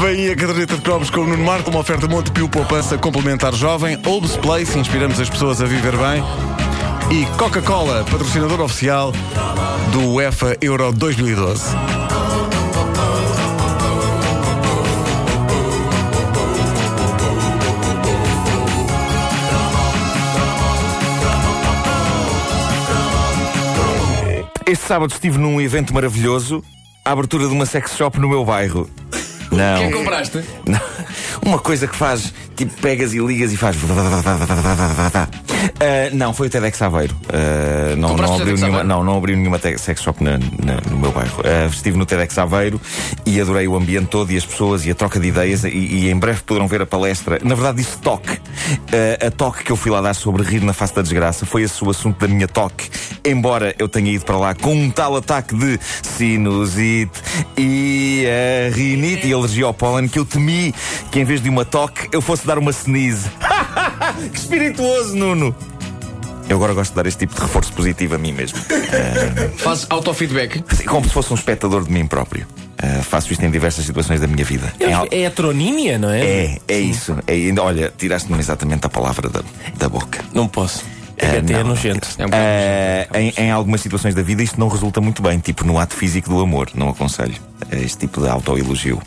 Vem a caderneta de cromos com o Nuno Marco, uma oferta Montepio Poupança Complementar Jovem, Olbs Place, inspiramos as pessoas a viver bem, e Coca-Cola, patrocinador oficial do UEFA Euro 2012. Este sábado estive num evento maravilhoso, a abertura de uma sex shop no meu bairro. Não. Quem compraste? Não. Uma coisa que faz, tipo, pegas e ligas e faz. Uh, não, foi o TEDx Aveiro. Uh, não, não, abriu nenhuma, Aveiro? não, não abriu nenhuma sex shop na- na- no meu bairro. Uh, estive no TEDx Aveiro e adorei o ambiente todo e as pessoas e a troca de ideias. E, e em breve poderão ver a palestra. Na verdade, disse toque. Uh, a toque que eu fui lá dar sobre rir na face da desgraça foi esse o assunto da minha toque. Embora eu tenha ido para lá com um tal ataque de sinusite e a rinite e alergia ao pólen que eu temi que em vez de uma toque eu fosse dar uma sneeze. que espirituoso, Nuno! Eu agora gosto de dar este tipo de reforço positivo a mim mesmo. Fazes autofeedback? Assim, Como se fosse um espectador de mim próprio. Uh, faço isto em diversas situações da minha vida. Em al- É heteronímia, não é? É, é isso. É, ainda- olha, tiraste-me exatamente a palavra da, da boca. Não posso. É, É, até é nojento. É um Eh, em, em algumas situações da vida isto não resulta muito bem, tipo no ato físico do amor. Não aconselho eh, este tipo de autoelogio.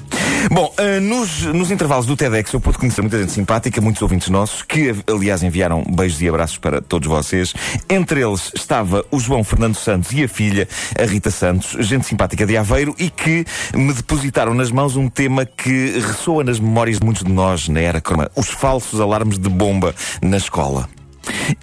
Bom, eh, nos, nos intervalos do TEDx eu pude conhecer muita gente simpática, muitos ouvintes nossos, que aliás enviaram beijos e abraços para todos vocês. Entre eles estava o João Fernando Santos e a filha, a Rita Santos, gente simpática de Aveiro, e que me depositaram nas mãos um tema que ressoa nas memórias de muitos de nós na era croma, os falsos alarmes de bomba na escola.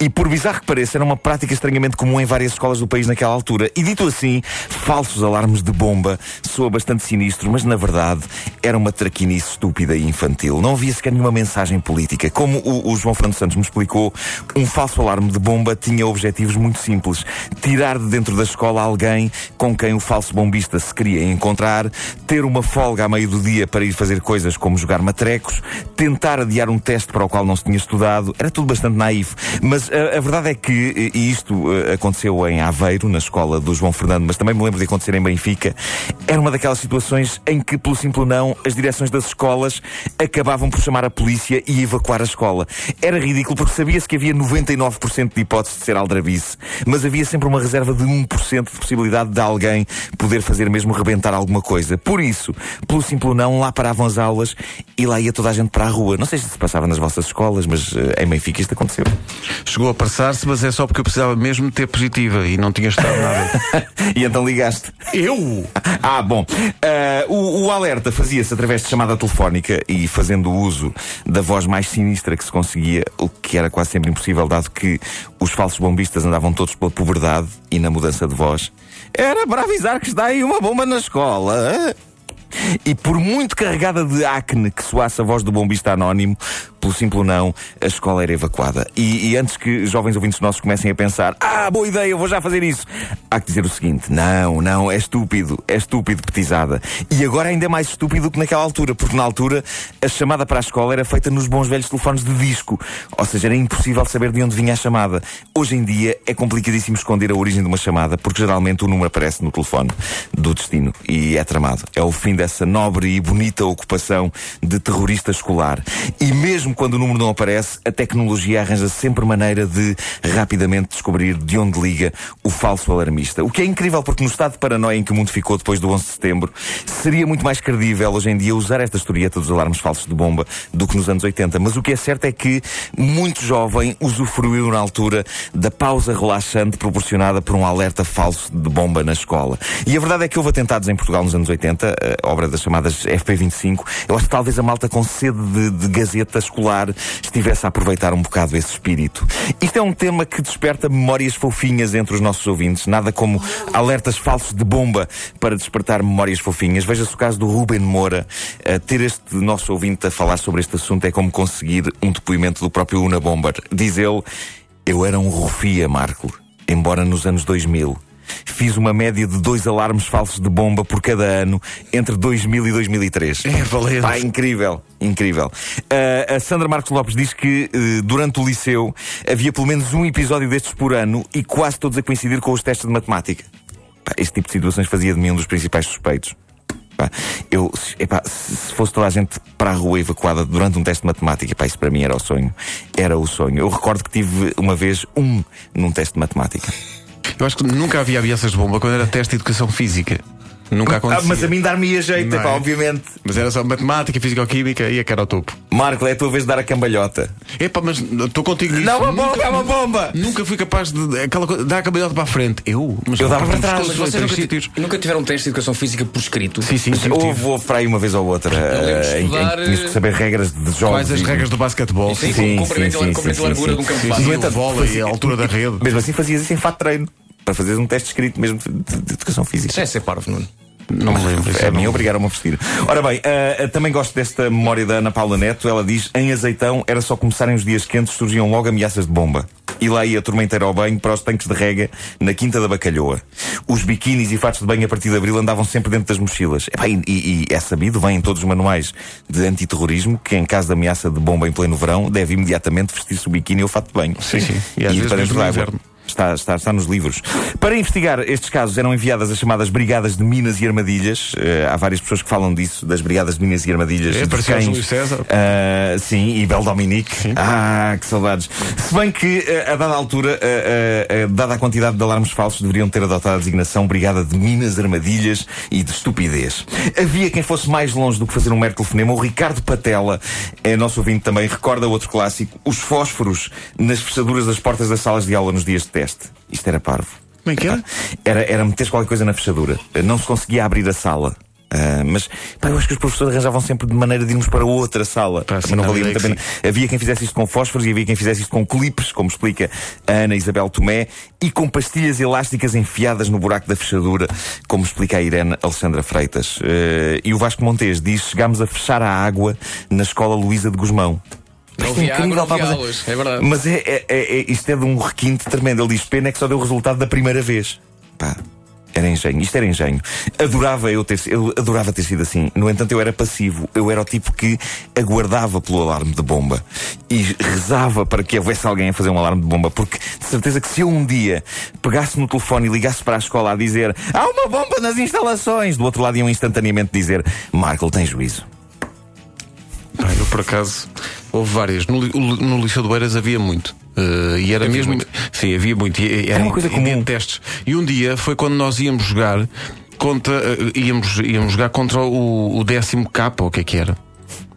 E por bizarro que pareça, era uma prática estranhamente comum em várias escolas do país naquela altura. E dito assim, falsos alarmes de bomba soa bastante sinistro, mas na verdade era uma traquinice estúpida e infantil. Não havia sequer nenhuma mensagem política. Como o, o João Fernando Santos me explicou, um falso alarme de bomba tinha objetivos muito simples. Tirar de dentro da escola alguém com quem o falso bombista se queria encontrar, ter uma folga a meio do dia para ir fazer coisas como jogar matrecos, tentar adiar um teste para o qual não se tinha estudado. Era tudo bastante naif. Mas a, a verdade é que, e isto eh, aconteceu em Aveiro, na escola do João Fernando, mas também me lembro de acontecer em Benfica, era uma daquelas situações em que, pelo simples não, as direções das escolas acabavam por chamar a polícia e evacuar a escola. Era ridículo porque sabia-se que havia 99% de hipótese de ser aldrabice, mas havia sempre uma reserva de 1% de possibilidade de alguém poder fazer mesmo rebentar alguma coisa. Por isso, pelo simples não, lá paravam as aulas e lá ia toda a gente para a rua. Não sei se se passava nas vossas escolas, mas eh, em Benfica isto aconteceu. Chegou a passar-se, mas é só porque eu precisava mesmo de ter positiva e não tinha estado nada. e então ligaste. eu? Ah, bom. Ah, o, o alerta fazia-se através de chamada telefónica e fazendo uso da voz mais sinistra que se conseguia, o que era quase sempre impossível, dado que os falsos bombistas andavam todos pela puberdade e na mudança de voz. Era para avisar que está aí uma bomba na escola. E por muito carregada de acne que soasse a voz do bombista anónimo, pelo simples não, a escola era evacuada. E, e antes que jovens ouvintes nossos comecem a pensar, ah, boa ideia, eu vou já fazer isso, há que dizer o seguinte: não, não, é estúpido, é estúpido, petizada. E agora ainda é mais estúpido que naquela altura, porque na altura a chamada para a escola era feita nos bons velhos telefones de disco, ou seja, era impossível saber de onde vinha a chamada. Hoje em dia é complicadíssimo esconder a origem de uma chamada, porque geralmente o número aparece no telefone do destino e é tramado. É o fim dessa nobre e bonita ocupação de terrorista escolar. E mesmo quando o número não aparece, a tecnologia arranja sempre maneira de rapidamente descobrir de onde liga o falso alarmista. O que é incrível porque no estado de paranoia em que o mundo ficou depois do 11 de setembro, seria muito mais credível hoje em dia usar esta historieta dos alarmes falsos de bomba do que nos anos 80. Mas o que é certo é que muito jovem usufruiu na altura da pausa relaxante proporcionada por um alerta falso de bomba na escola. E a verdade é que houve atentados em Portugal nos anos 80, a obra das chamadas FP25. Eu acho que talvez a malta com sede de, de gazeta escolar estivesse a aproveitar um bocado esse espírito. Isto é um tema que desperta memórias fofinhas entre os nossos ouvintes. Nada como alertas falsos de bomba para despertar memórias fofinhas. Veja-se o caso do Ruben Moura. Uh, ter este nosso ouvinte a falar sobre este assunto é como conseguir um depoimento do próprio Una Bomber. Diz ele, eu era um rufia, Marco, embora nos anos 2000. Fiz uma média de dois alarmes falsos de bomba por cada ano entre 2000 e 2003. É valente. Pá, incrível, incrível. Uh, a Sandra Marcos Lopes diz que uh, durante o liceu havia pelo menos um episódio destes por ano e quase todos a coincidir com os testes de matemática. Pá, este tipo de situações fazia de mim um dos principais suspeitos. Pá, Eu, se- epá, se se fosse toda a gente para a rua evacuada durante um teste de matemática, pá, isso para mim era o sonho. Era o sonho. Eu recordo que tive uma vez um num teste de matemática. Eu acho que nunca havia ameaças de bomba quando era teste de educação física. Nunca Ah, acontecia. mas a mim dar-me jeito, Não epá, é? obviamente. Mas era só matemática, físico-química e a que era o topo. Marco, é a tua vez de dar a cambalhota. Epá, mas estou contigo nisso. Não, uma bomba, Nunca- é uma bomba! Nunca fui capaz de. Aquela coisa, dar a cabeçada para a frente. Eu? Mas Eu dava para trás, Mas vocês nunca, sítios. nunca tiveram um teste de educação física por escrito? Sim, sim, sim. Houve, houve para aí uma vez ou outra de eh, em, que tinhas que saber regras de jogos. Quais as regras do basquetebol? Sim, Sim, sim, comprimento e largura de um campo entanto, vôlei, a altura da rede. Mesmo assim fazias isso em fato de treino. Para fazeres um teste escrito mesmo de, educação física. Isso é ser parvo, Nuno. Não me lembro. isso A obrigaram-me a vestir. Ora bem, ah, também gosto desta memória da Ana Paula Neto. Ela diz: em azeitão era só começarem os dias quentes, surgiam logo ameaças de bomba. E lá ia a turma inteira ao banho para os tanques de rega na Quinta da Bacalhoa. Os biquínis e fatos de banho a partir de abril andavam sempre dentro das mochilas. E, e- e é sabido, vem em todos os manuais de antiterrorismo, que em caso de ameaça de bomba em pleno verão, deve imediatamente vestir-se o biquíni ou o fato de banho. Sim, sim. E E, às ir vezes para mesmo no inverno. Está, está, está nos livros. Para investigar estes casos eram enviadas as chamadas Brigadas de Minas e Armadilhas. Eh, há várias pessoas que falam disso, das Brigadas de Minas e Armadilhas. É, parecia o. Júlio César. Ah, sim, e Bel Dominique. Ah, que saudades. Se bem que, eh, a dada altura, dada a quantidade de alarmes falsos, deveriam ter adotado a designação Brigada de Minas, Armadilhas e de Estupidez. Havia quem fosse mais longe do que fazer um mero telefonema. O Ricardo Patela, é nosso ouvinte também, recorda outro clássico: os fósforos nas fechaduras das portas das salas de aula nos dias de teste. Isto era parvo. Como é que era? Era, era meter qualquer coisa na fechadura. Não se conseguia abrir a sala. Ah, mas pá, eu acho que os professores arranjavam sempre de maneira de irmos para outra sala. Pá, não valia muito a pena. que Havia quem fizesse isto com fósforos e havia quem fizesse isto com clipes, como explica a Ana Isabel Tomé, e com pastilhas elásticas enfiadas no buraco da fechadura, como explica a Irene Alexandra Freitas. Ah, e o Vasco Montes diz: chegámos a fechar a água na escola Luísa de Guzmão. Não é incrível, não é- aulas. É verdade. mas é, é- é- é- isto é de um requinte tremendo. Ele diz: pena é que só deu o resultado da primeira vez. Pá. Era engenho, isto era engenho. Adorava eu ter, eu adorava ter sido assim. No entanto, eu era passivo. Eu era o tipo que aguardava pelo alarme de bomba e rezava para que houvesse alguém a fazer um alarme de bomba, porque de certeza que se eu um dia pegasse no telefone e ligasse para a escola a dizer há uma bomba nas instalações, do outro lado iam instantaneamente dizer Marco, tem juízo. Pá, eu por acaso houve várias. No, no Liceu do Eiras havia muito. Eh, e era mesmo. Sim, havia muito. E, era uma coisa em- comum. em testes. E um dia foi quando nós íamos jogar contra. eh, íamos, íamos jogar contra o, o décimo capa, ou o que é que era?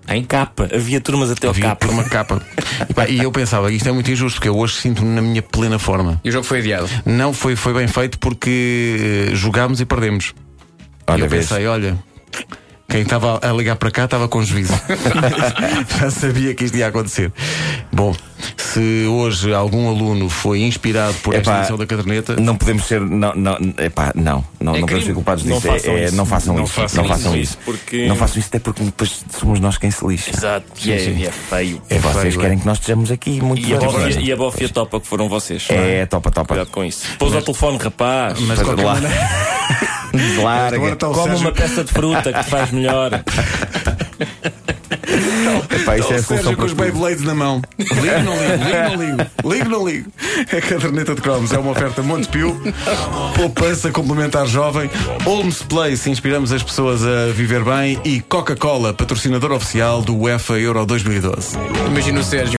Em capa, havia turmas até ao Havia capa. por uma capa. E, pá, e eu pensava, isto é muito injusto, porque eu hoje sinto-me na minha plena forma. E o jogo foi adiado. Não foi, foi bem feito porque eh, jogámos e perdemos. Olha, e eu pensei, olha. Quem estava a ligar para cá estava com juízo. Já sabia que isto ia acontecer. Bom, se hoje algum aluno foi inspirado por esta Epá, edição da caderneta, Não podemos ser. Não, não, epá, não, não, É não podemos ser culpados Não disso. É- façam é- isso. não façam Não isso. façam não façam isso, isso. porque- Não façam isso, até porque depois somos nós quem se lixa. Exato, e é, e é feio. É vocês feio, querem é. que nós estejamos aqui muito E a, e a bófia topa que foram vocês. É, topa, topa. Cuidado com isso. Pôs ao telefone, rapaz. mas qualquer lá. maneira. Larga. Agora está o Come Sérgio- uma peça de fruta que te faz melhor. Epá, isso é a Sérgio com os. Beyblades na mão. Ligo, não ligo, ligo, não ligo. Ligo, não ligo. A caderneta de cromos é uma oferta Montepio, poupança complementar jovem, Holmes Place, inspiramos as pessoas a viver bem e Coca-Cola, patrocinador oficial do UEFA Euro 2012. Imagina o Sérgio.